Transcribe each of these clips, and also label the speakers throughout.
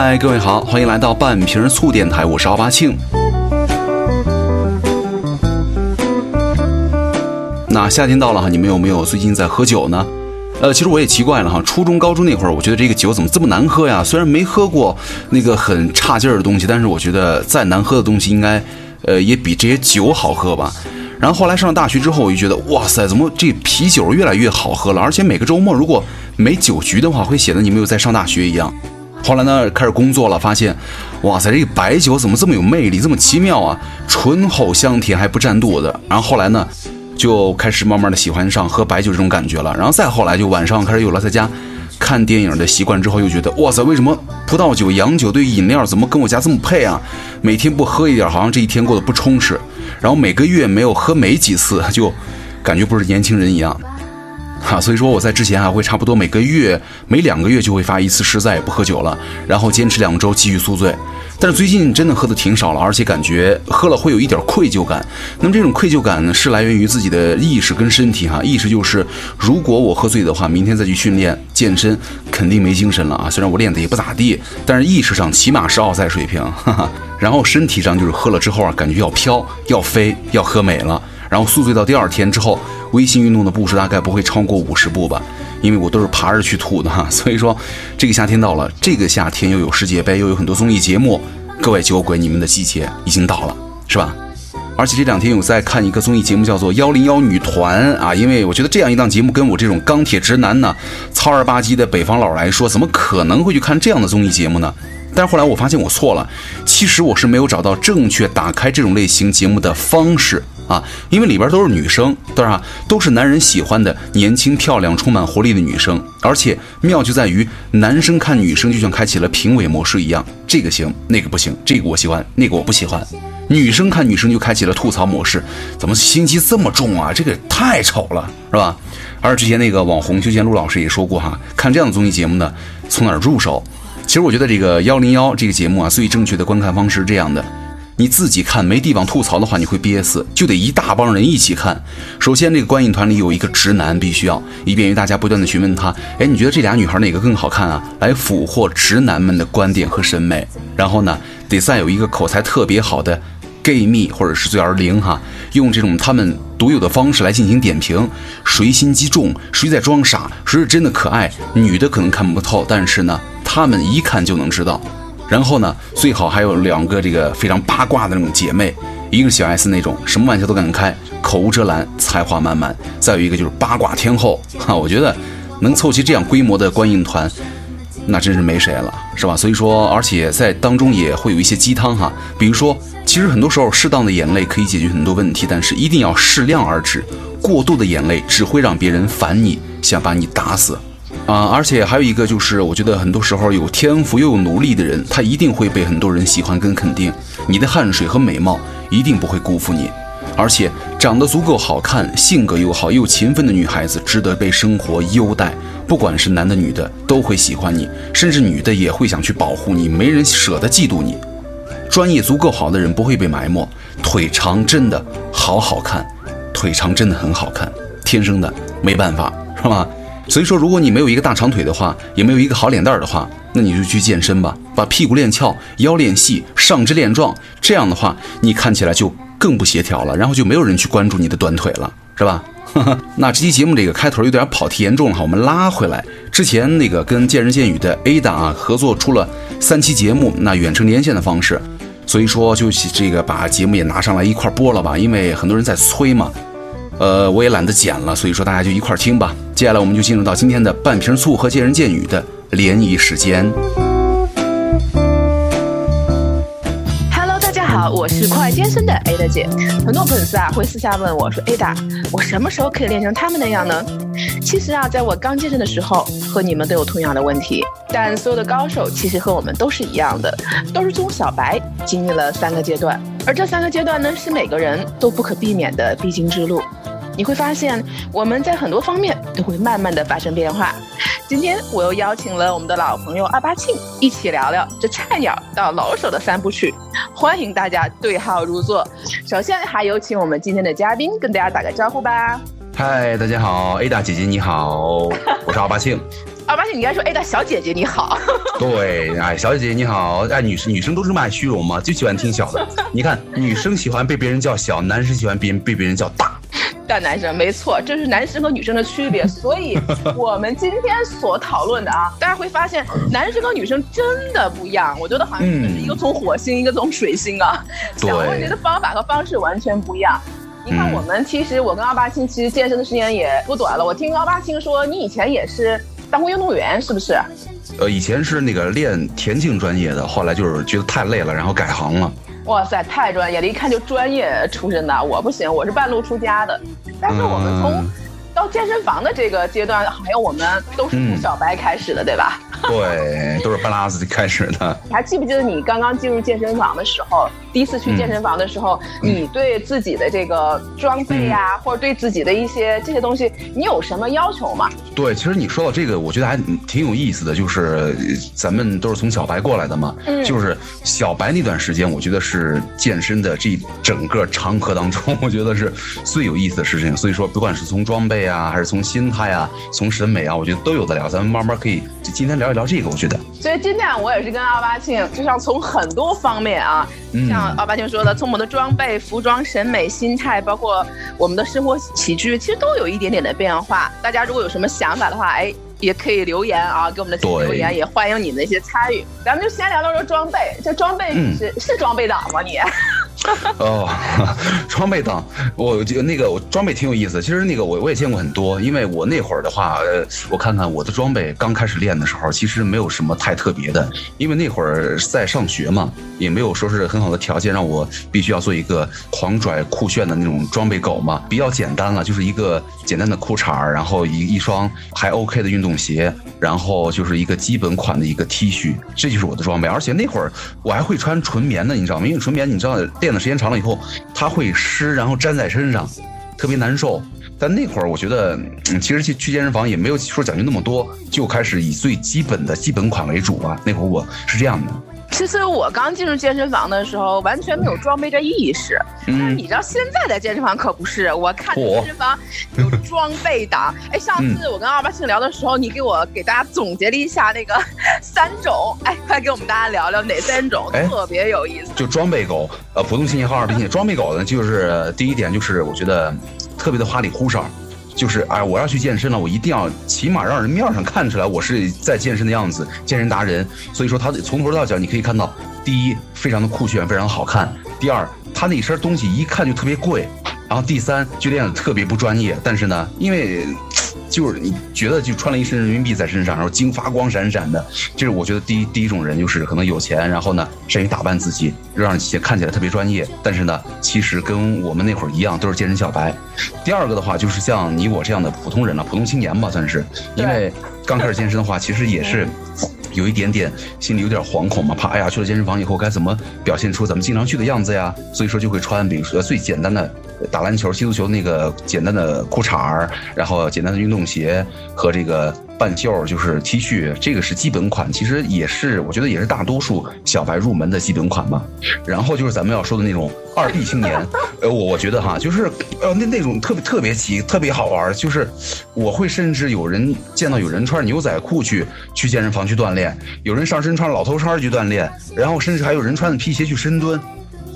Speaker 1: 嗨，各位好，欢迎来到半瓶醋电台，我是奥巴庆。那夏天到了哈，你们有没有最近在喝酒呢？呃，其实我也奇怪了哈，初中、高中那会儿，我觉得这个酒怎么这么难喝呀？虽然没喝过那个很差劲儿的东西，但是我觉得再难喝的东西应该，呃，也比这些酒好喝吧。然后后来上了大学之后，我就觉得哇塞，怎么这啤酒越来越好喝了？而且每个周末如果没酒局的话，会显得你没有在上大学一样。后来呢，开始工作了，发现，哇塞，这个白酒怎么这么有魅力，这么奇妙啊？醇厚香甜还不占肚子。然后后来呢，就开始慢慢的喜欢上喝白酒这种感觉了。然后再后来就晚上开始有了在家看电影的习惯之后，又觉得哇塞，为什么葡萄酒、洋酒对饮料怎么跟我家这么配啊？每天不喝一点，好像这一天过得不充实。然后每个月没有喝没几次，就感觉不是年轻人一样，哈。所以说我在之前还会差不多每个月、每两个月就会发一次誓，再也不喝酒了，然后坚持两周继续宿醉。但是最近真的喝的挺少了，而且感觉喝了会有一点愧疚感。那么这种愧疚感呢，是来源于自己的意识跟身体哈。意识就是，如果我喝醉的话，明天再去训练健身，肯定没精神了啊。虽然我练的也不咋地，但是意识上起码是奥赛水平。哈哈。然后身体上就是喝了之后啊，感觉要飘、要飞、要喝美了。然后宿醉到第二天之后，微信运动的步数大概不会超过五十步吧，因为我都是爬着去吐的哈。所以说，这个夏天到了，这个夏天又有世界杯，又有很多综艺节目，各位酒鬼，你们的季节已经到了，是吧？而且这两天有在看一个综艺节目，叫做《幺零幺女团》啊，因为我觉得这样一档节目跟我这种钢铁直男呢，糙儿吧唧的北方佬来说，怎么可能会去看这样的综艺节目呢？但是后来我发现我错了，其实我是没有找到正确打开这种类型节目的方式啊，因为里边都是女生，对吧？都是男人喜欢的年轻漂亮、充满活力的女生，而且妙就在于男生看女生就像开启了评委模式一样，这个行，那个不行，这个我喜欢，那个我不喜欢；女生看女生就开启了吐槽模式，怎么心机这么重啊？这个太丑了，是吧？而之前那个网红修贤陆老师也说过哈，看这样的综艺节目呢，从哪儿入手？其实我觉得这个幺零幺这个节目啊，最正确的观看方式是这样的：你自己看没地方吐槽的话，你会憋死，就得一大帮人一起看。首先，这个观影团里有一个直男，必须要，以便于大家不断的询问他，哎，你觉得这俩女孩哪个更好看啊？来俘获直男们的观点和审美。然后呢，得再有一个口才特别好的 gay 蜜或者是最儿零哈，用这种他们独有的方式来进行点评，谁心机重，谁在装傻，谁是真的可爱。女的可能看不透，但是呢。他们一看就能知道，然后呢，最好还有两个这个非常八卦的那种姐妹，一个小 S 那种，什么玩笑都敢开，口无遮拦，才华满满；再有一个就是八卦天后，哈，我觉得能凑齐这样规模的观影团，那真是没谁了，是吧？所以说，而且在当中也会有一些鸡汤哈，比如说，其实很多时候适当的眼泪可以解决很多问题，但是一定要适量而止，过度的眼泪只会让别人烦你，想把你打死。啊，而且还有一个就是，我觉得很多时候有天赋又有努力的人，他一定会被很多人喜欢跟肯定。你的汗水和美貌一定不会辜负你，而且长得足够好看、性格又好又勤奋的女孩子，值得被生活优待。不管是男的女的，都会喜欢你，甚至女的也会想去保护你，没人舍得嫉妒你。专业足够好的人不会被埋没，腿长真的好好看，腿长真的很好看，天生的，没办法，是吧？所以说，如果你没有一个大长腿的话，也没有一个好脸蛋儿的话，那你就去健身吧，把屁股练翘，腰练细，上肢练壮。这样的话，你看起来就更不协调了，然后就没有人去关注你的短腿了，是吧？那这期节目这个开头有点跑题严重了哈，我们拉回来。之前那个跟见人见语的 Ada 啊合作出了三期节目，那远程连线的方式，所以说就这个把节目也拿上来一块播了吧，因为很多人在催嘛。呃，我也懒得剪了，所以说大家就一块听吧。接下来我们就进入到今天的半瓶醋和见人见语的联谊时间。
Speaker 2: Hello，大家好，我是快健身的 Ada 姐。很多粉丝啊会私下问我说：“Ada，我什么时候可以练成他们那样呢？”其实啊，在我刚健身的时候，和你们都有同样的问题。但所有的高手其实和我们都是一样的，都是从小白经历了三个阶段。而这三个阶段呢，是每个人都不可避免的必经之路。你会发现，我们在很多方面都会慢慢的发生变化。今天我又邀请了我们的老朋友二八庆，一起聊聊这菜鸟到老手的三部曲。欢迎大家对号入座。首先，还有请我们今天的嘉宾跟大家打个招呼吧。
Speaker 1: 嗨，大家好，Ada 姐姐你好，我是奥巴庆。
Speaker 2: 奥巴庆，你应该说 Ada 小姐姐你好。
Speaker 1: 对，哎，小姐姐你好，哎，女生女生都这么爱虚荣吗？就喜欢听小的。你看，女生喜欢被别人叫小，男生喜欢别人被别人叫大。
Speaker 2: 大男生，没错，这是男生和女生的区别。所以，我们今天所讨论的啊，大家会发现，男生和女生真的不一样。我觉得好像是一个从火星，一个从水星啊，想问题的方法和方式完全不一样。你看，我们其实我跟奥巴庆其实健身的时间也不短了。我听奥巴庆说，你以前也是当过运动员，是不是？
Speaker 1: 呃，以前是那个练田径专业的，后来就是觉得太累了，然后改行了。
Speaker 2: 哇塞，太专业了！一看就专业出身的，我不行，我是半路出家的。但是我们从到健身房的这个阶段，好像我们都是从小白开始的，对吧？
Speaker 1: 对，都是半拉子开始的。
Speaker 2: 你还记不记得你刚刚进入健身房的时候？第一次去健身房的时候，你对自己的这个装备呀，或者对自己的一些这些东西，你有什么要求吗？
Speaker 1: 对，其实你说到这个，我觉得还挺有意思的，就是咱们都是从小白过来的嘛，就是小白那段时间，我觉得是健身的这整个长河当中，我觉得是最有意思的事情。所以说，不管是从装备啊，还是从心态呀，从审美啊，我觉得都有的聊。咱们慢慢可以今天聊一聊这个，我觉得。
Speaker 2: 所以今天我也是跟阿巴庆，就像从很多方面啊，像。奥巴庆说的，从我们的装备、服装、审美、心态，包括我们的生活起居，其实都有一点点的变化。大家如果有什么想法的话，哎，也可以留言啊，给我们的留言，也欢迎你们的一些参与。咱们就先聊聊这装备，这装备是是装备党吗？你？
Speaker 1: 哦，装备党，我那个我装备挺有意思。其实那个我我也见过很多，因为我那会儿的话，呃，我看看我的装备刚开始练的时候，其实没有什么太特别的，因为那会儿在上学嘛，也没有说是很好的条件让我必须要做一个狂拽酷炫的那种装备狗嘛，比较简单了，就是一个简单的裤衩然后一一双还 OK 的运动鞋，然后就是一个基本款的一个 T 恤，这就是我的装备。而且那会儿我还会穿纯棉的，你知道吗？因为纯棉你知道练练的。时间长了以后，它会湿，然后粘在身上，特别难受。但那会儿我觉得，其实去去健身房也没有说讲究那么多，就开始以最基本的基本款为主吧。那会儿我是这样的。
Speaker 2: 其实我刚进入健身房的时候，完全没有装备这意识。嗯，你知道现在的健身房可不是，我看健身房有装备党。哎，上次我跟二八庆聊的时候，你给我给大家总结了一下那个三种，哎，快给我们大家聊聊哪三种，特别有意思。
Speaker 1: 就装备狗，呃，普通信息号二信息。装备狗呢，就是第一点就是我觉得特别的花里胡哨。就是哎，我要去健身了，我一定要起码让人面上看出来我是在健身的样子，健身达人。所以说他从头到脚你可以看到，第一非常的酷炫，非常的好看；第二他那身东西一看就特别贵；然后第三就练得特别不专业。但是呢，因为。就是你觉得就穿了一身人民币在身上，然后金发光闪闪的，这是我觉得第一第一种人，就是可能有钱，然后呢善于打扮自己，让些看起来特别专业，但是呢其实跟我们那会儿一样，都是健身小白。第二个的话就是像你我这样的普通人了，普通青年吧算是，因为刚开始健身的话，其实也是有一点点心里有点惶恐嘛，怕哎呀去了健身房以后该怎么表现出咱们经常去的样子呀，所以说就会穿比如说最简单的。打篮球、踢足球那个简单的裤衩儿，然后简单的运动鞋和这个半袖就是 T 恤，这个是基本款，其实也是我觉得也是大多数小白入门的基本款吧。然后就是咱们要说的那种二 B 青年，呃，我我觉得哈，就是呃那那种特别特别奇特别好玩，就是我会甚至有人见到有人穿牛仔裤去去健身房去锻炼，有人上身穿老头衫去锻炼，然后甚至还有人穿的皮鞋去深蹲。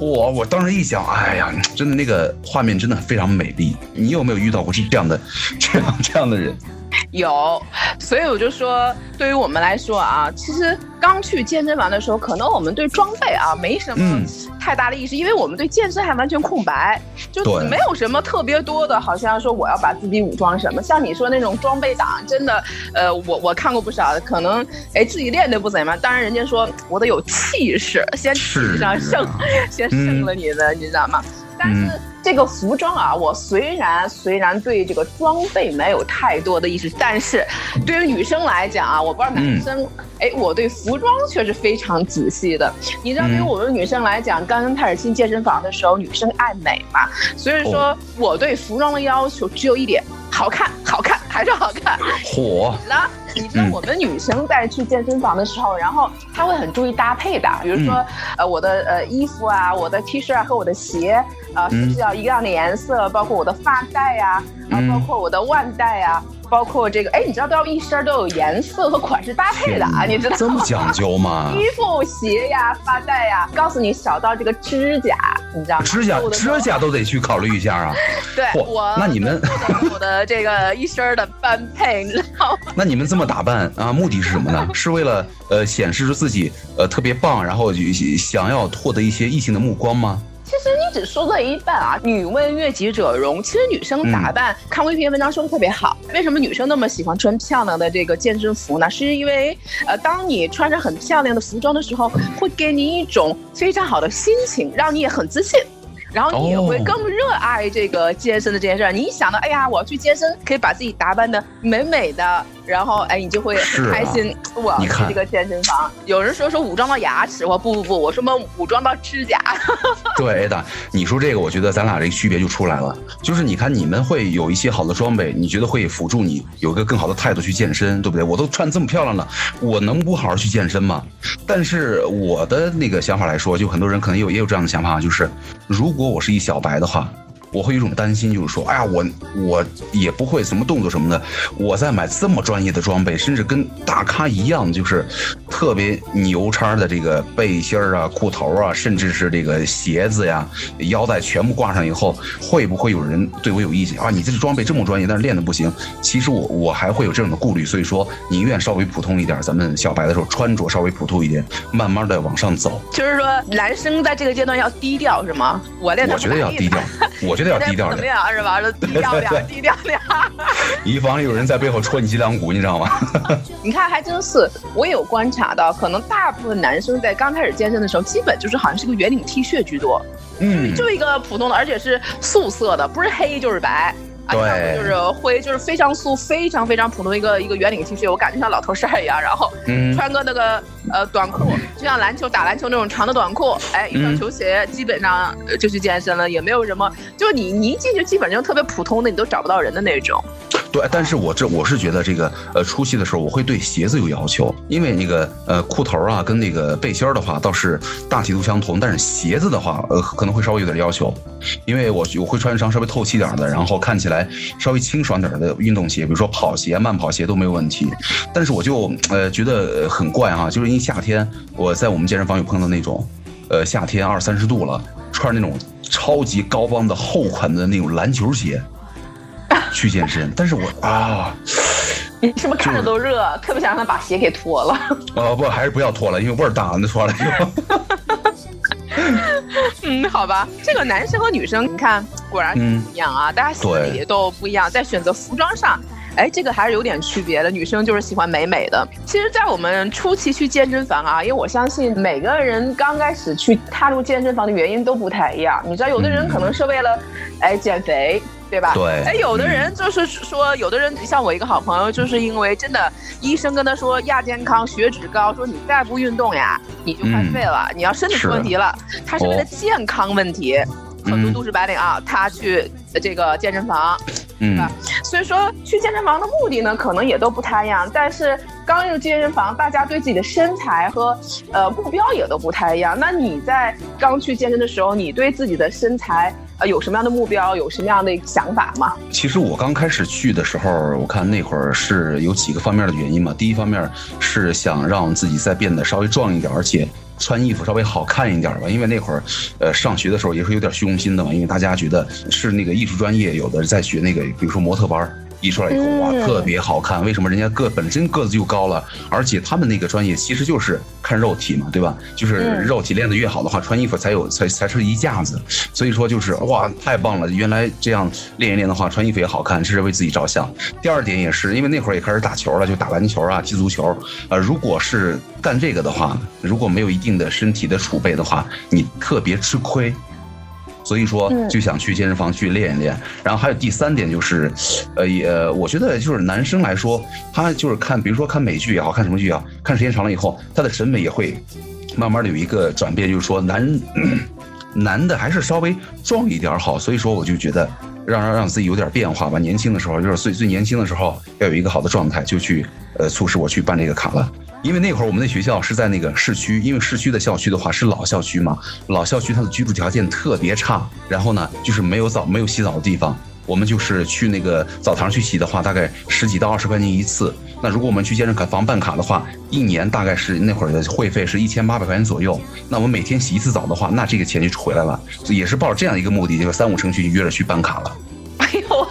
Speaker 1: 我我当时一想，哎呀，真的那个画面真的非常美丽。你有没有遇到过这样的、这样这样的人？
Speaker 2: 有，所以我就说，对于我们来说啊，其实刚去健身房的时候，可能我们对装备啊没什么太大的意识，因为我们对健身还完全空白，就没有什么特别多的，好像说我要把自己武装什么。像你说那种装备党，真的，呃，我我看过不少，可能哎自己练的不怎么样，当然人家说我得有气势，先气上胜，先胜了你的，你知道吗？但是这个服装啊，我虽然虽然对这个装备没有太多的意识，但是对于女生来讲啊，我不知道男生，哎，我对服装却是非常仔细的。你知道，对于我们女生来讲，刚刚开始进健身房的时候，女生爱美嘛，所以说我对服装的要求只有一点：好看，好看，还是好看。
Speaker 1: 火。
Speaker 2: 了你知道我们女生在去健身房的时候，然后她会很注意搭配的，比如说，呃，我的呃衣服啊，我的 T 恤啊和我的鞋。啊，是不是要一样的颜色？包括我的发带呀，啊，包括我的腕带呀。包括这个，哎，你知道都要一身都有颜色和款式搭配的啊？你知道
Speaker 1: 这么讲究吗？
Speaker 2: 衣服、鞋呀、发带呀，告诉你小到这个指甲，你知道吗？
Speaker 1: 指甲指甲都得去考虑一下啊。
Speaker 2: 对，我
Speaker 1: 那你们
Speaker 2: 我的这个一身的般配，你知道吗？
Speaker 1: 那你们这么打扮啊，目的是什么呢？是为了呃显示出自己呃特别棒，然后想要获得一些异性的目光吗？
Speaker 2: 其实你只说了一半啊！女为悦己者容。其实女生打扮，看过一篇文章说的特别好。为什么女生那么喜欢穿漂亮的这个健身服呢？是因为，呃，当你穿着很漂亮的服装的时候，会给你一种非常好的心情，让你也很自信。然后你也会更热爱这个健身的这件事儿。你一想到，哎呀，我要去健身，可以把自己打扮的美美的。然后，哎，你就会很开心。我去这个健身房，有人说说武装到牙齿，我不不不，我说么武装到指甲。
Speaker 1: 对的，你说这个，我觉得咱俩这个区别就出来了。就是你看，你们会有一些好的装备，你觉得会辅助你有一个更好的态度去健身，对不对？我都穿这么漂亮了，我能不好好去健身吗？但是我的那个想法来说，就很多人可能有也有这样的想法，就是如果我是一小白的话。我会有一种担心，就是说，哎呀，我我也不会什么动作什么的，我在买这么专业的装备，甚至跟大咖一样，就是特别牛叉的这个背心儿啊、裤头啊，甚至是这个鞋子呀、腰带全部挂上以后，会不会有人对我有意见啊？你这个装备这么专业，但是练的不行。其实我我还会有这种的顾虑，所以说宁愿稍微普通一点，咱们小白的时候穿着稍微普通一点，慢慢的往上走。
Speaker 2: 就是说，男生在这个阶段要低调是吗？我练的
Speaker 1: 我觉得要低调，我 觉。得要低调
Speaker 2: 点是吧？低调点，低调点，
Speaker 1: 以防有人在背后戳你脊梁骨，你知道吗？
Speaker 2: 你看，还真是，我有观察到，可能大部分男生在刚开始健身的时候，基本就是好像是个圆领 T 恤居多，嗯，就一个普通的，而且是素色的，不是黑就是白。
Speaker 1: 对，
Speaker 2: 就是灰，就是非常素、非常非常普通一个一个圆领 T 恤，我感觉像老头衫一样。然后穿个那个呃短裤，就像篮球打篮球那种长的短裤，哎，一双球鞋，基本上就去健身了，也没有什么。就是你你一进去，基本上就特别普通的，你都找不到人的那种。
Speaker 1: 对，但是我这我是觉得这个呃出戏的时候，我会对鞋子有要求，因为那个呃裤头啊跟那个背心的话倒是大体都相同，但是鞋子的话呃可能会稍微有点要求，因为我我会穿一双稍微透气点的，然后看起来稍微清爽点的运动鞋，比如说跑鞋、慢跑鞋都没有问题。但是我就呃觉得很怪哈，就是夏天我在我们健身房有碰到那种，呃夏天二三十度了，穿那种超级高帮的厚款的那种篮球鞋。去健身，但是我啊，
Speaker 2: 你是不是看着都热，特别想让他把鞋给脱了？
Speaker 1: 哦 不，还是不要脱了，因为味儿大，那脱了就。
Speaker 2: 嗯，好吧，这个男生和女生，你看果然不一样啊，大家心里都不一样，在选择服装上，哎，这个还是有点区别的。女生就是喜欢美美的。其实，在我们初期去健身房啊，因为我相信每个人刚开始去踏入健身房的原因都不太一样。你知道，有的人可能是为了，哎，减肥。对吧？
Speaker 1: 对，
Speaker 2: 哎，有的人就是说，有的人像我一个好朋友，就是因为真的，医生跟他说亚健康、血脂高，说你再不运动呀，你就快废了，你要身体出问题了。他是为了健康问题，很多都市白领啊，他去这个健身房，嗯吧？所以说去健身房的目的呢，可能也都不太一样。但是刚入健身房，大家对自己的身材和呃目标也都不太一样。那你在刚去健身的时候，你对自己的身材呃？有什么样的目标，有什么样的想法吗？
Speaker 1: 其实我刚开始去的时候，我看那会儿是有几个方面的原因嘛。第一方面是想让自己再变得稍微壮一点，而且穿衣服稍微好看一点吧。因为那会儿，呃，上学的时候也是有点虚荣心的嘛。因为大家觉得是那个艺术专业，有的在学那个，比如说模特班。一出来以后哇，特别好看。为什么人家个本身个子就高了，而且他们那个专业其实就是看肉体嘛，对吧？就是肉体练得越好的话，穿衣服才有才才是一架子。所以说就是哇，太棒了！原来这样练一练的话，穿衣服也好看，这是为自己着想。第二点也是因为那会儿也开始打球了，就打篮球啊，踢足球。呃，如果是干这个的话，如果没有一定的身体的储备的话，你特别吃亏。所以说就想去健身房去练一练，然后还有第三点就是，呃，也我觉得就是男生来说，他就是看，比如说看美剧也好看什么剧啊，看时间长了以后，他的审美也会慢慢的有一个转变，就是说男 男的还是稍微壮一点好。所以说我就觉得让让让自己有点变化吧，年轻的时候就是最最年轻的时候要有一个好的状态，就去呃促使我去办这个卡了。因为那会儿我们那学校是在那个市区，因为市区的校区的话是老校区嘛，老校区它的居住条件特别差，然后呢就是没有澡没有洗澡的地方。我们就是去那个澡堂去洗的话，大概十几到二十块钱一次。那如果我们去健身房办卡的话，一年大概是那会儿的会费是一千八百块钱左右。那我们每天洗一次澡的话，那这个钱就回来了。也是抱着这样一个目的，就是三五成群约着去办卡了。
Speaker 2: 哎呦，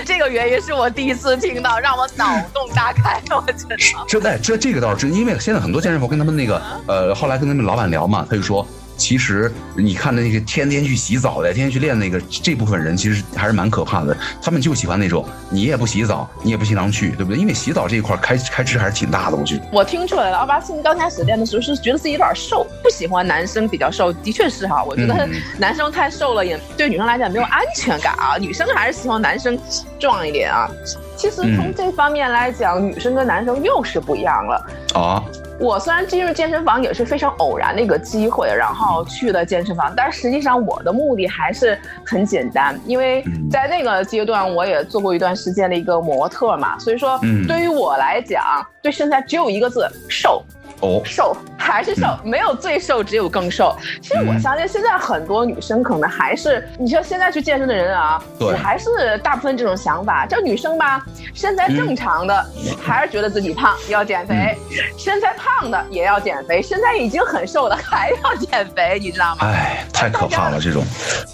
Speaker 2: 这个原因是我第一次听到，让我脑洞大开。我觉得
Speaker 1: 这在这这个倒是真，因为现在很多健身房跟他们那个呃，后来跟他们老板聊嘛，他就说。其实你看的那些天天去洗澡的，天天去练那个这部分人，其实还是蛮可怕的。他们就喜欢那种你也不洗澡，你也不经常去，对不对？因为洗澡这一块开开支还是挺大的，我觉得。
Speaker 2: 我听出来了，奥巴庆刚开始练的时候是觉得自己有点瘦，不喜欢男生比较瘦，的确是哈。我觉得男生太瘦了也对女生来讲没有安全感啊，女生还是希望男生壮一点啊。其实从这方面来讲，女生跟男生又是不一样了啊。我虽然进入健身房也是非常偶然的一个机会，然后去了健身房，但实际上我的目的还是很简单，因为在那个阶段我也做过一段时间的一个模特嘛，所以说对于我来讲，对身材只有一个字：瘦。哦，瘦 还是瘦，没有最瘦，只有更瘦。其实我相信现在很多女生可能还是，你说现在去健身的人啊，
Speaker 1: 对，
Speaker 2: 还是大部分这种想法。这女生吧，身材正常的还是觉得自己胖要减肥，身材胖的也要减肥，身材已经很瘦的 还要减肥，你知道吗？
Speaker 1: 哎，太可怕了这种。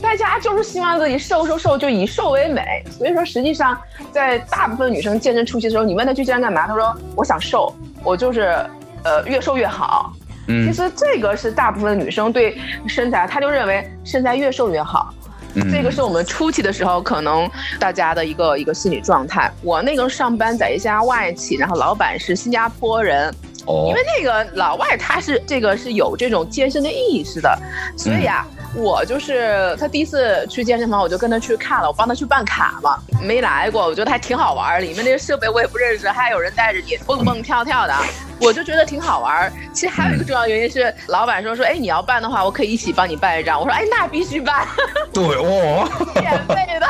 Speaker 2: 大家就是希望自己瘦瘦瘦，就以瘦为美。所以说，实际上在大部分女生健身初期的时候，你问她去健身干嘛，她说我想瘦，我就是。呃，越瘦越好。嗯，其实这个是大部分女生对身材，她就认为身材越瘦越好。嗯，这个是我们初期的时候可能大家的一个一个心理状态。我那个上班在一家外企，然后老板是新加坡人。哦，因为那个老外他是这个是有这种健身的意识的，所以啊。我就是他第一次去健身房，我就跟他去看了，我帮他去办卡嘛，没来过，我觉得还挺好玩里面那些设备我也不认识，还有人带着你蹦蹦跳跳的，我就觉得挺好玩其实还有一个重要原因是，老板说说，哎，你要办的话，我可以一起帮你办一张。我说，哎，那必须办。
Speaker 1: 对哦，
Speaker 2: 免费的，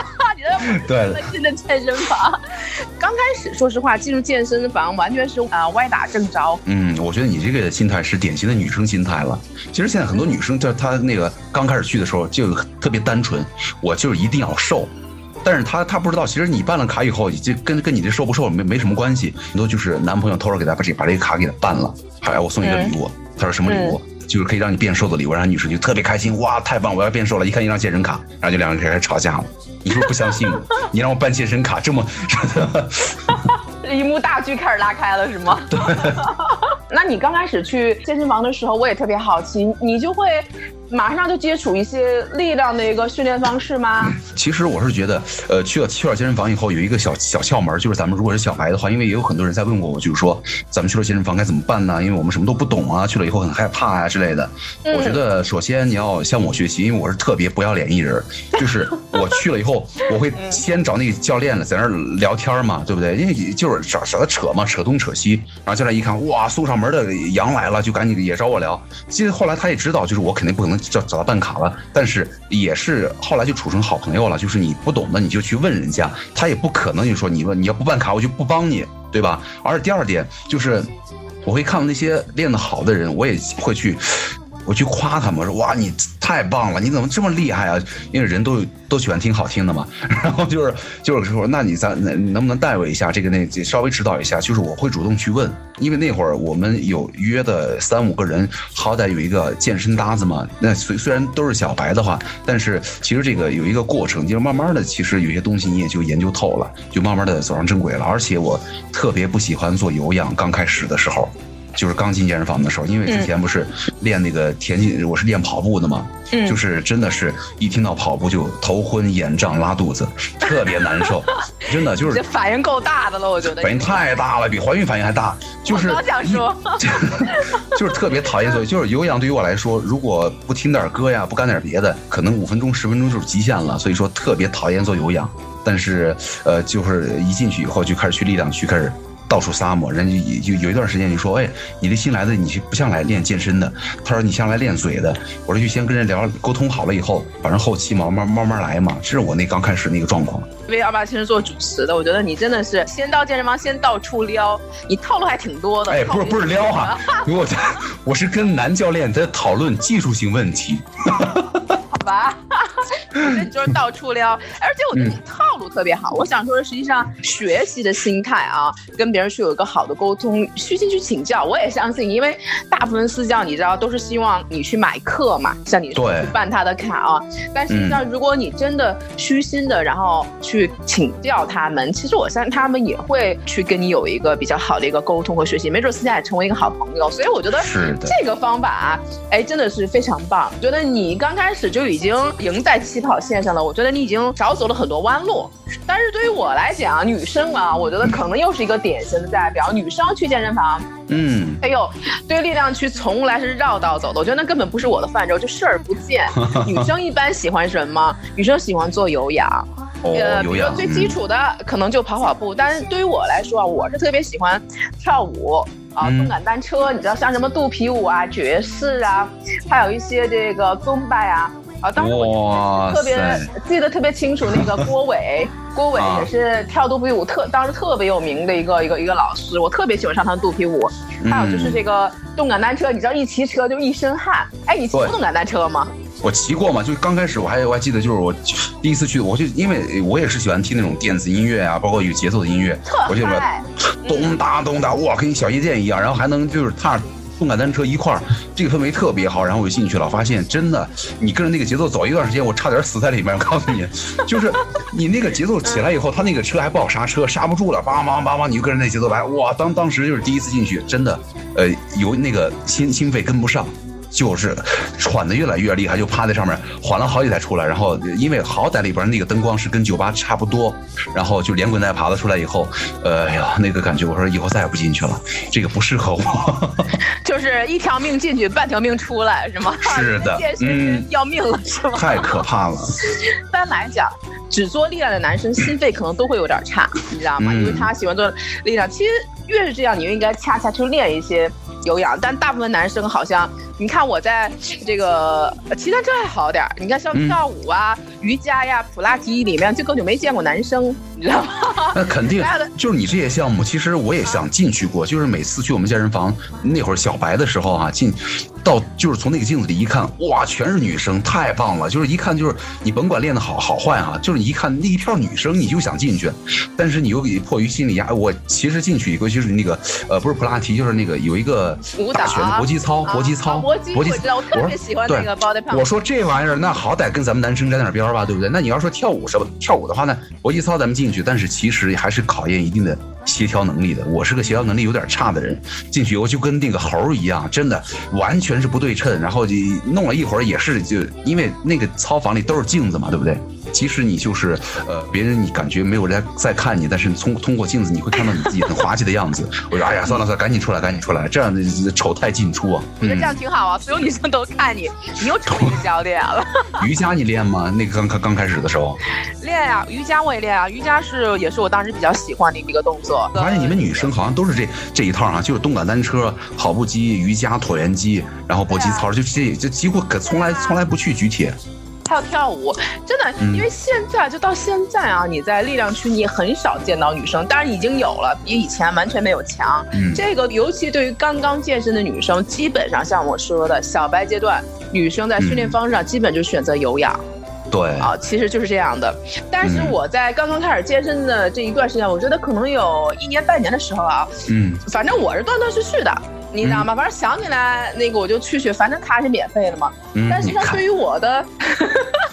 Speaker 2: 对进的健身房。刚开始说实话，进入健身房完全是啊歪打正着。
Speaker 1: 嗯，我觉得你这个心态是典型的女生心态了。其实现在很多女生就她那个刚开始去的时候就特别单纯，我就是一定要瘦。但是她她不知道，其实你办了卡以后，就跟跟你这瘦不瘦没没什么关系。很多就是男朋友偷偷给她把这把这个卡给她办了，还我送一个礼物。她说什么礼物？就是可以让你变瘦的礼物。然后女生就特别开心，哇，太棒！我要变瘦了。一看一张健身卡，然后就两个人开始吵架了。你是不是不相信我？你让我办健身卡这么，
Speaker 2: 一幕大剧开始拉开了是吗？
Speaker 1: 对。
Speaker 2: 那你刚开始去健身房的时候，我也特别好奇，你就会。马上就接触一些力量的一个训练方式吗？
Speaker 1: 其实我是觉得，呃，去了去了健身房以后，有一个小小窍门，就是咱们如果是小白的话，因为也有很多人在问过我，就是说咱们去了健身房该怎么办呢？因为我们什么都不懂啊，去了以后很害怕啊之类的。我觉得首先你要向我学习，因为我是特别不要脸一人，就是我去了以后，我会先找那个教练了在那儿聊天嘛，对不对？因为就是找找他扯嘛，扯东扯西，然后教练一看，哇，送上门的羊来了，就赶紧也找我聊。其实后来他也知道，就是我肯定不可能。找找他办卡了，但是也是后来就处成好朋友了。就是你不懂的，你就去问人家，他也不可能就说你问你要不办卡，我就不帮你，对吧？而第二点就是，我会看到那些练得好的人，我也会去。我去夸他们，我说哇，你太棒了，你怎么这么厉害啊？因为人都都喜欢听好听的嘛。然后就是就是说，那你咱能不能带我一下？这个那稍微指导一下。就是我会主动去问，因为那会儿我们有约的三五个人，好歹有一个健身搭子嘛。那虽虽然都是小白的话，但是其实这个有一个过程，就是慢慢的，其实有些东西你也就研究透了，就慢慢的走上正轨了。而且我特别不喜欢做有氧，刚开始的时候。就是刚进健身房的时候，因为之前不是练那个田径，我是练跑步的嘛，就是真的是一听到跑步就头昏眼胀拉肚子，特别难受，真的就是
Speaker 2: 反应够大的了，我觉得
Speaker 1: 反应太大了，比怀孕反应还大。就是
Speaker 2: 刚想说，
Speaker 1: 就是特别讨厌做，就是有氧对于我来说，如果不听点歌呀，不干点别的，可能五分钟十分钟就是极限了。所以说特别讨厌做有氧，但是呃，就是一进去以后就开始去力量区开始。到处撒嘛。人家有有一段时间就说，哎，你这新来的你不像来练健身的，他说你像来练嘴的。我说就先跟人聊沟通好了以后，反正后期嘛，慢慢慢来嘛。这是我那刚开始那个状况。
Speaker 2: 因为二八先生做主持的，我觉得你真的是先到健身房，先到处撩，你套路还挺多的。
Speaker 1: 哎，不是不是撩哈，我 我是跟男教练在讨论技术性问题。
Speaker 2: 好吧。你就是到处撩，而且我觉得你套路特别好。我想说的，实际上学习的心态啊，跟别人去有一个好的沟通，虚心去请教。我也相信，因为大部分私教你知道都是希望你去买课嘛，像你说去办他的卡啊。但实际上，如果你真的虚心的，然后去请教他们，其实我相信他们也会去跟你有一个比较好的一个沟通和学习，没准私下也成为一个好朋友。所以我觉得这个方法，哎，真的是非常棒。觉得你刚开始就已经赢在起跑线上了，我觉得你已经少走了很多弯路。但是对于我来讲，女生啊，我觉得可能又是一个典型的代表。女生去健身房，
Speaker 1: 嗯，
Speaker 2: 哎呦，对力量区从来是绕道走的，我觉得那根本不是我的范畴，就视而不见。女生一般喜欢什么？女生喜欢做有氧，
Speaker 1: 呃，比如说
Speaker 2: 最基础的可能就跑跑步。但是对于我来说啊，我是特别喜欢跳舞啊，动感单车，你知道像什么肚皮舞啊、爵士啊，还有一些这个宗拜啊。啊，当时我特别记得特别清楚，那个 郭伟，郭伟也是跳肚皮舞特，当时特别有名的一个一个一个老师，我特别喜欢上他的肚皮舞。还有就是这个动感单车，你知道一骑车就一身汗。哎，你骑过动感单车吗？
Speaker 1: 我骑过嘛，就刚开始我还我还记得，就是我第一次去，我就因为我也是喜欢听那种电子音乐啊，包括有节奏的音乐，我就说咚哒咚哒，哇，跟小夜店一样，然后还能就是踏。动感单车一块儿，这个氛围特别好，然后我就进去了，发现真的，你跟着那个节奏走一段时间，我差点死在里面。我告诉你，就是你那个节奏起来以后，他那个车还不好刹车，刹不住了，梆梆梆梆，你就跟着那节奏来，哇！当当时就是第一次进去，真的，呃，有那个心心肺跟不上。就是喘的越来越厉害，就趴在上面缓了好几台出来，然后因为好歹里边那个灯光是跟酒吧差不多，然后就连滚带爬的出来以后，呃呀，那个感觉，我说以后再也不进去了，这个不适合我。
Speaker 2: 就是一条命进去，半条命出来，是吗？
Speaker 1: 是的，
Speaker 2: 嗯，要命了，是吗？
Speaker 1: 太可怕了。
Speaker 2: 一般来讲，只做力量的男生心肺可能都会有点差，你知道吗？因为他喜欢做力量。其实越是这样，你就应该恰恰去练一些有氧。但大部分男生好像。你看我在这个骑单车还好点儿，你看像跳舞啊、瑜伽呀、普拉提里面，就根本就没见过男生，你知道吗？
Speaker 1: 那肯定，就是你这些项目，其实我也想进去过。就是每次去我们健身房那会儿小白的时候啊，进到就是从那个镜子里一看，哇，全是女生，太棒了！就是一看就是你甭管练得好好坏啊，就是你一看那一票女生，你就想进去，但是你又给迫于心理压，我其实进去一个就是那个呃，不是普拉提，就是那个有一个打拳的搏击操，搏击操。
Speaker 2: 搏击，我知道，我特别喜欢那个 body pump。
Speaker 1: 我说这玩意儿，那好歹跟咱们男生沾点边吧，对不对？那你要说跳舞什么跳舞的话呢，搏击操咱们进去，但是其实还是考验一定的协调能力的。我是个协调能力有点差的人，进去以后就跟那个猴一样，真的完全是不对称。然后就弄了一会儿，也是就因为那个操房里都是镜子嘛，对不对？其实你就是，呃，别人你感觉没有人在看你，但是通通过镜子你会看到你自己很滑稽的样子。我说，哎呀，算了算了，赶紧出来，赶紧出来，这样的丑态尽出啊。
Speaker 2: 我觉得这样挺好啊，所有女生都看你，你又成为焦点了。
Speaker 1: 瑜伽你练吗？那个刚刚刚开始的时候。
Speaker 2: 练呀，瑜伽我也练啊，瑜伽是也是我当时比较喜欢的一个动作。
Speaker 1: 发现你们女生好像都是这这一套啊，就是动感单车、跑步机、瑜伽、椭圆机，然后搏击操，就这就几乎可从来从来不去举铁。
Speaker 2: 还有跳舞，真的，因为现在就到现在啊，你在力量区你很少见到女生，当然已经有了，比以前完全没有强。这个尤其对于刚刚健身的女生，基本上像我说的小白阶段，女生在训练方式上基本就选择有氧。
Speaker 1: 对
Speaker 2: 啊，其实就是这样的。但是我在刚刚开始健身的这一段时间，我觉得可能有一年半年的时候啊，
Speaker 1: 嗯，
Speaker 2: 反正我是断断续续的。你知道吗？反正想起来那个我就去去，反正它是免费的嘛。但是它对于我的，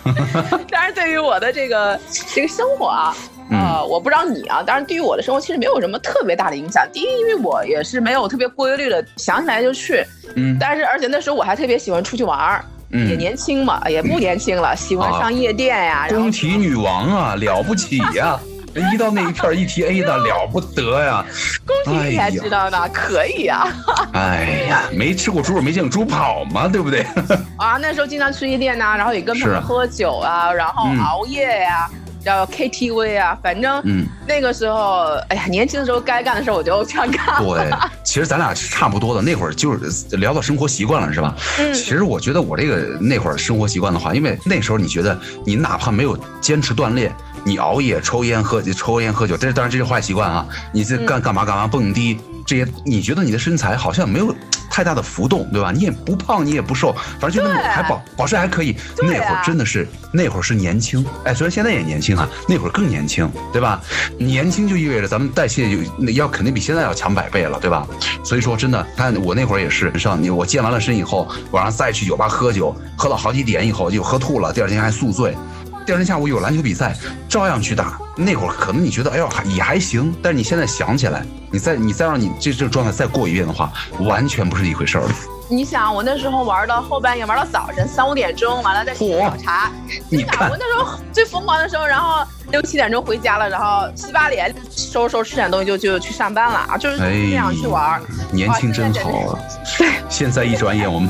Speaker 2: 但是对于我的这个这个生活啊，呃，我不知道你啊，当然对于我的生活其实没有什么特别大的影响。第一，因为我也是没有特别规律的，想起来就去。嗯。但是而且那时候我还特别喜欢出去玩儿，也年轻嘛，也不年轻了，喜欢上夜店呀。
Speaker 1: 宫体女王啊，了不起呀！一到那一片一提 A 的了不得呀，
Speaker 2: 恭喜你才知道呢，可以呀。
Speaker 1: 哎呀，没吃过猪肉没见过猪跑嘛，对不对？
Speaker 2: 啊，那时候经常去夜店呐，然后也跟朋友喝酒啊，然后熬夜呀。要 KTV 啊，反正嗯，那个时候，哎呀，年轻的时候该干的事我就全干
Speaker 1: 了。对，其实咱俩是差不多的，那会儿就是聊到生活习惯了，是吧？嗯。其实我觉得我这个那会儿生活习惯的话，因为那时候你觉得你哪怕没有坚持锻炼，你熬夜、抽烟、喝抽烟、喝酒，这当然这是坏习惯啊。你这干干嘛干嘛蹦迪这些，你觉得你的身材好像没有。太大的浮动，对吧？你也不胖，你也不瘦，反正就那么还保保持还可以。那会儿真的是那会儿是年轻，哎，虽然现在也年轻啊，那会儿更年轻，对吧？年轻就意味着咱们代谢就要肯定比现在要强百倍了，对吧？所以说真的，看我那会儿也是，上你我健完了身以后，晚上再去酒吧喝酒，喝到好几点以后就喝吐了，第二天还宿醉。第二天下午有篮球比赛，照样去打。那会儿可能你觉得，哎呦还也还行，但是你现在想起来，你再你再让你这这个状态再过一遍的话，完全不是一回事儿了。
Speaker 2: 你想，我那时候玩到后半夜，玩到早晨三五点钟，完了再去早茶。
Speaker 1: 你看，
Speaker 2: 我那时候最疯狂的时候，然后六七点钟回家了，然后七八点，收拾收拾吃点东西就就去上班了啊，就是这样去玩。
Speaker 1: 年轻真好。
Speaker 2: 对。
Speaker 1: 现在一转眼我们。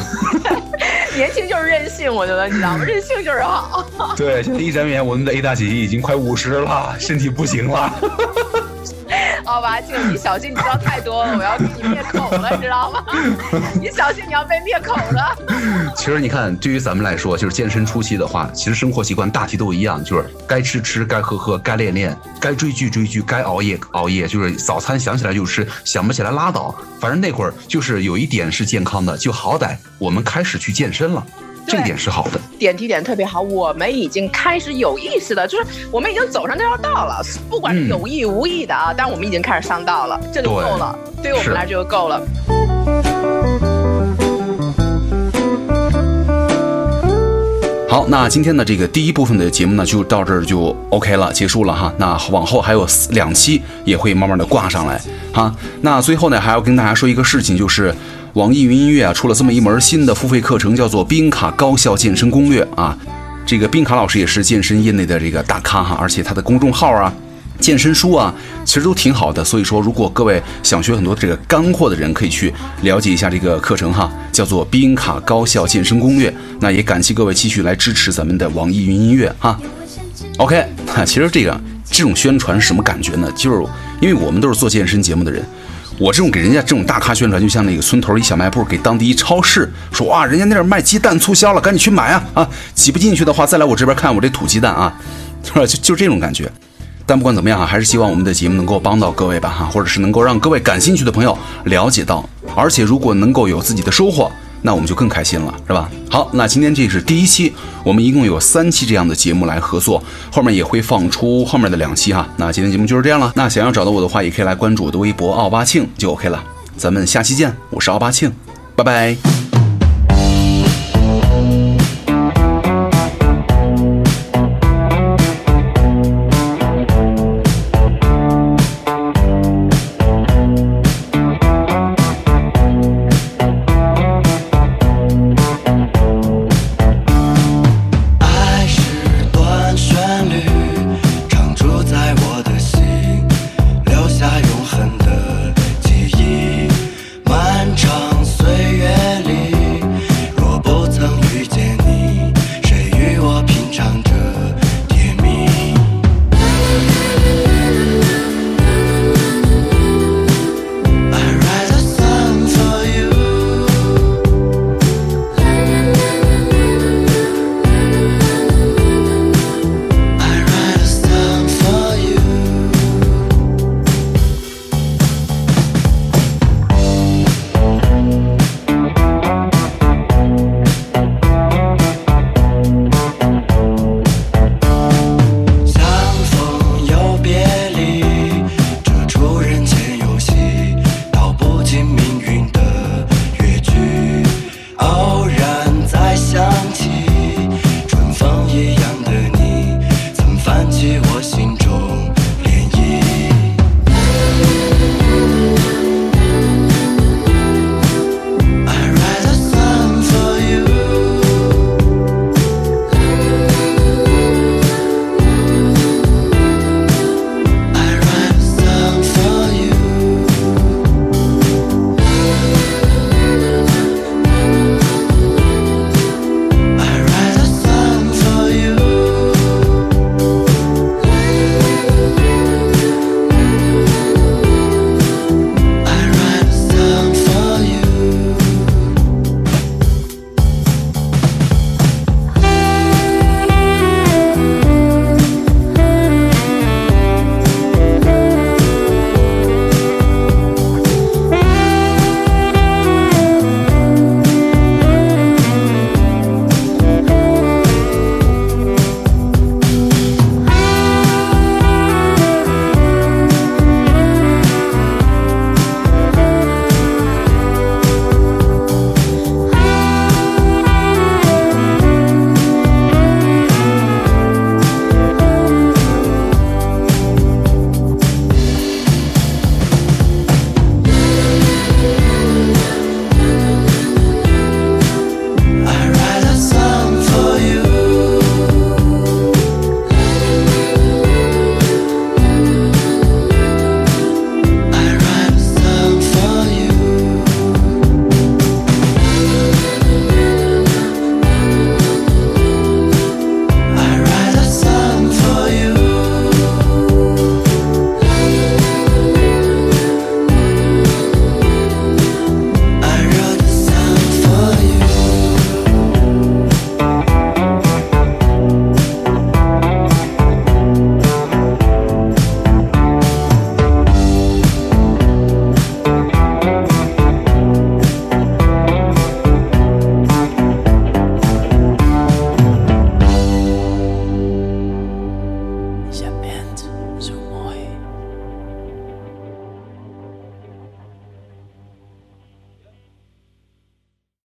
Speaker 2: 年轻就是任性，我觉得你知道吗？任性就是好。
Speaker 1: 对，现在一转眼，我们的 A 大姐姐已经快五十了，身体不行了。
Speaker 2: 好吧，静，你小心，你知道太多了，我要给你灭口了，知道吗？你小心，你要被灭口了。
Speaker 1: 其实你看，对于咱们来说，就是健身初期的话，其实生活习惯大体都一样，就是该吃吃，该喝喝，该练练，该追剧追剧，该熬夜熬夜，就是早餐想起来就吃，想不起来拉倒。反正那会儿就是有一点是健康的，就好歹我们开始去健身了。这点是好的，
Speaker 2: 点题点特别好。我们已经开始有意识的，就是我们已经走上这条道了，不管是有意无意的啊，但我们已经开始上道了，这就够了，对于我们来说就够了。
Speaker 1: 好，那今天的这个第一部分的节目呢，就到这儿就 OK 了，结束了哈。那往后还有两期也会慢慢的挂上来哈。那最后呢，还要跟大家说一个事情，就是。网易云音乐啊，出了这么一门新的付费课程，叫做《冰卡高效健身攻略》啊。这个冰卡老师也是健身业内的这个大咖哈，而且他的公众号啊、健身书啊，其实都挺好的。所以说，如果各位想学很多这个干货的人，可以去了解一下这个课程哈，叫做《冰卡高效健身攻略》。那也感谢各位继续来支持咱们的网易云音乐哈。OK，其实这个这种宣传什么感觉呢？就是因为我们都是做健身节目的人。我这种给人家这种大咖宣传，就像那个村头一小卖部给当地一超市说哇，人家那儿卖鸡蛋促销了，赶紧去买啊啊！挤不进去的话，再来我这边看我这土鸡蛋啊，是吧？就就这种感觉。但不管怎么样哈，还是希望我们的节目能够帮到各位吧哈，或者是能够让各位感兴趣的朋友了解到，而且如果能够有自己的收获。那我们就更开心了，是吧？好，那今天这是第一期，我们一共有三期这样的节目来合作，后面也会放出后面的两期哈。那今天节目就是这样了。那想要找到我的话，也可以来关注我的微博奥巴庆就 OK 了。咱们下期见，我是奥巴庆，拜拜。